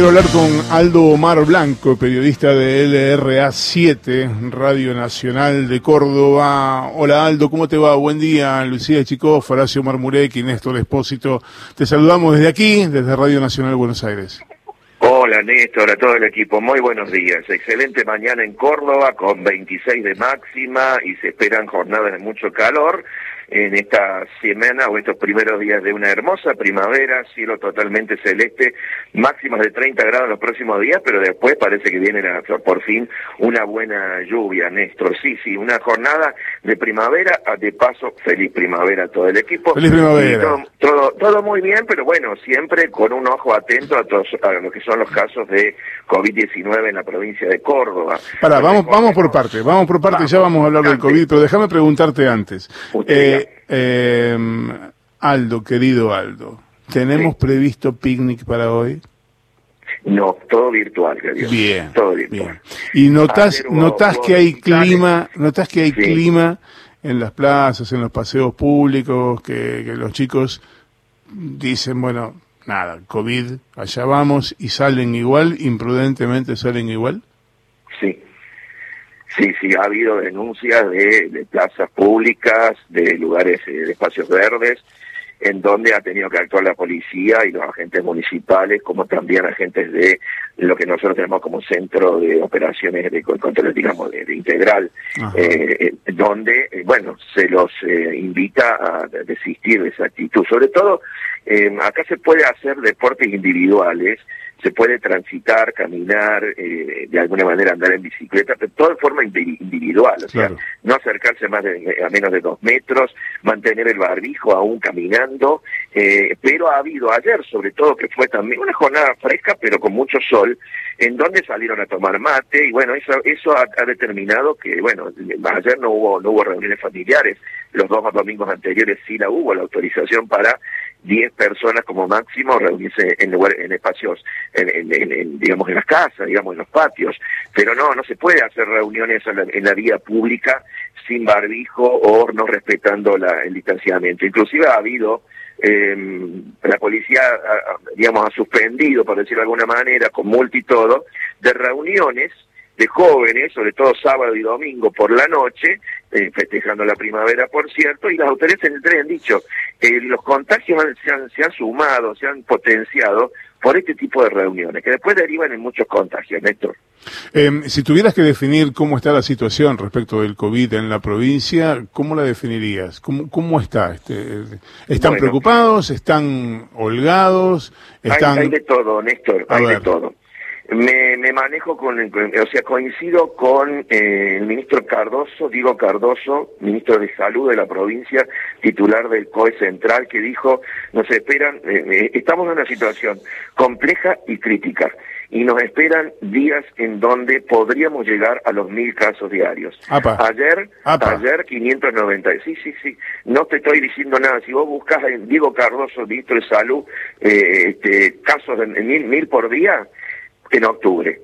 quiero hablar con Aldo Omar Blanco, periodista de LRA 7, Radio Nacional de Córdoba. Hola Aldo, ¿cómo te va? Buen día, Lucía Chico, Horacio Marmurek y Néstor Espósito. Te saludamos desde aquí, desde Radio Nacional de Buenos Aires. Hola Néstor, a todo el equipo, muy buenos días. Excelente mañana en Córdoba con 26 de máxima y se esperan jornadas de mucho calor en esta semana o estos primeros días de una hermosa primavera, cielo totalmente celeste, máximas de 30 grados los próximos días, pero después parece que viene por fin una buena lluvia, Néstor. Sí, sí, una jornada de primavera, de paso, feliz primavera a todo el equipo. Feliz primavera. Todo, todo, muy bien, pero bueno, siempre con un ojo atento a, todos, a lo que son los casos de COVID-19 en la provincia de Córdoba. Para, vamos, vamos por parte, vamos por parte, ya vamos a hablar del COVID, pero déjame preguntarte antes. Eh, Aldo, querido Aldo, ¿tenemos previsto picnic para hoy? No, todo virtual, Bien, todo virtual. Y notas, notas que hay clima, notas que hay clima en las plazas, en los paseos públicos, que, que los chicos dicen, bueno, nada, COVID, allá vamos y salen igual, imprudentemente salen igual. Sí, Sí, ha habido denuncias de, plazas públicas, de lugares, eh, de espacios verdes, en donde ha tenido que actuar la policía y los agentes municipales, como también agentes de lo que nosotros tenemos como centro de operaciones de control, digamos, de, integral, eh, eh, donde, bueno, se los invita a desistir de esa actitud. Sobre todo, acá se puede hacer deportes individuales, se puede transitar, caminar, eh, de alguna manera andar en bicicleta, pero todo de forma individual, o sea, no acercarse más de, a menos de dos metros, mantener el barbijo aún caminando, eh, pero ha habido ayer sobre todo que fue también una jornada fresca pero con mucho sol, en donde salieron a tomar mate y bueno, eso, eso ha, determinado que, bueno, ayer no hubo, no hubo reuniones familiares, los dos domingos anteriores sí la hubo, la autorización para 10 personas como máximo reunirse en lugar, en espacios, en, digamos, en las casas, digamos, en los patios. Pero no, no se puede hacer reuniones en la, vía pública sin barbijo o no respetando la, el distanciamiento. Inclusive ha habido, eh, la policía, digamos, ha suspendido, por decirlo de alguna manera, con multi todo, de reuniones de jóvenes, sobre todo sábado y domingo por la noche, eh, festejando la primavera, por cierto, y las autoridades en el tren han dicho, que los contagios se han, se han sumado, se han potenciado por este tipo de reuniones, que después derivan en muchos contagios, Néstor. Em, si tuvieras que definir cómo está la situación respecto del COVID en la provincia, ¿cómo la definirías? ¿Cómo, cómo está? Este, ¿Están preocupados? ¿Están holgados? Están... Hay, de todo, Néstor, hay de todo. Me, me manejo con, o sea, coincido con eh, el ministro Cardoso, Diego Cardoso, ministro de Salud de la provincia, titular del COE Central, que dijo, nos esperan, eh, eh, estamos en una situación compleja y crítica, y nos esperan días en donde podríamos llegar a los mil casos diarios. Ayer, ayer 590, sí, sí, sí, no te estoy diciendo nada, si vos buscas en Diego Cardoso, ministro de Salud, este, casos de mil, mil por día, en octubre.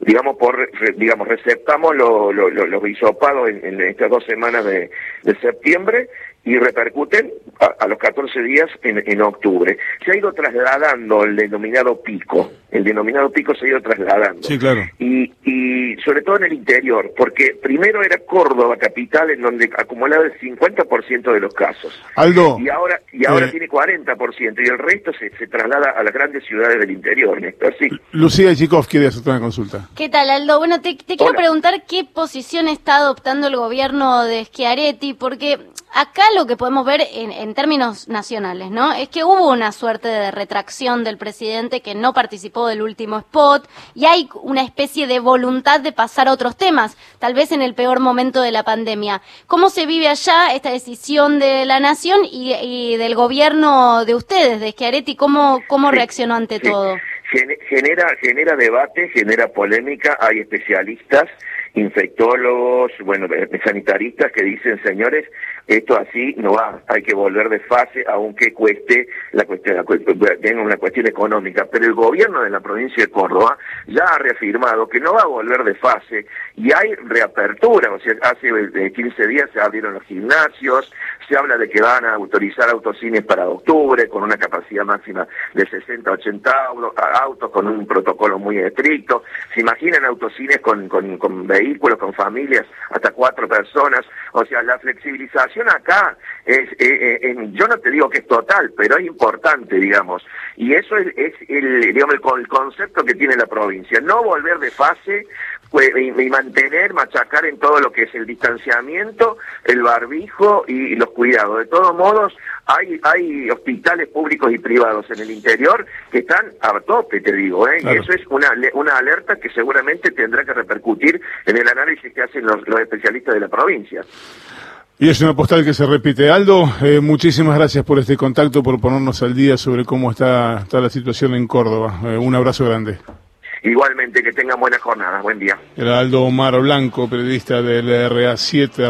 Digamos, por, digamos, receptamos los hisopados en, estas dos semanas de, de septiembre y repercuten a, los 14 días en, en, octubre. Se ha ido trasladando el denominado pico, el denominado pico se ha ido trasladando. Sí, claro. Y, y sobre todo en el interior, porque primero era Córdoba capital en donde acumulaba el 50% de los casos. Aldo. Y ahora, y ahora eh, tiene 40% y el resto se, se, traslada a las grandes ciudades del interior, Néstor, sí. Lucía Chikov quiere hacer una consulta. ¿Qué tal, Aldo? Bueno, te, te quiero preguntar qué posición está adoptando el gobierno de Schiaretti, porque acá lo que podemos ver en, términos nacionales, ¿no? Es que hubo una suerte de retracción del presidente que no participó del último spot y hay una especie de voluntad de pasar a otros temas, tal vez en el peor momento de la pandemia. ¿Cómo se vive allá esta decisión de la nación y, del gobierno de ustedes, de Schiaretti? ¿Cómo, cómo reaccionó ante todo? Genera, genera debate, genera polémica, hay especialistas infectólogos, bueno, sanitaristas que dicen, señores, esto así no va, hay que volver de fase, aunque cueste la cuestión, tenga una cuestión económica. Pero el gobierno de la provincia de Córdoba ya ha reafirmado que no va a volver de fase y hay reapertura, o sea, hace 15 días se abrieron los gimnasios, se habla de que van a autorizar autocines para octubre con una capacidad máxima de 60, 80 autos, con un protocolo muy estricto. ¿Se imaginan autocines con, con, vehículos, con familias, hasta cuatro personas? O sea, la flexibilización acá es, eh, eh, yo no te digo que es total, pero es importante, digamos. Y eso es, es el, digamos, el concepto que tiene la provincia. No volver de fase y, mantener, machacar en todo lo que es el distanciamiento, el barbijo y, los cuidados. De todos modos, hay, hay hospitales públicos y privados en el interior que están a tope, te digo, ¿eh? y eso es una, una alerta que seguramente tendrá que repercutir en el análisis que hacen los, especialistas de la provincia. Y es una postal que se repite. Aldo, eh, muchísimas gracias por este contacto, por ponernos al día sobre cómo está, está la situación en Córdoba. Eh, un abrazo grande. Igualmente, que tengan buena jornada. Buen día. Era Aldo Omar Blanco, periodista del RA7.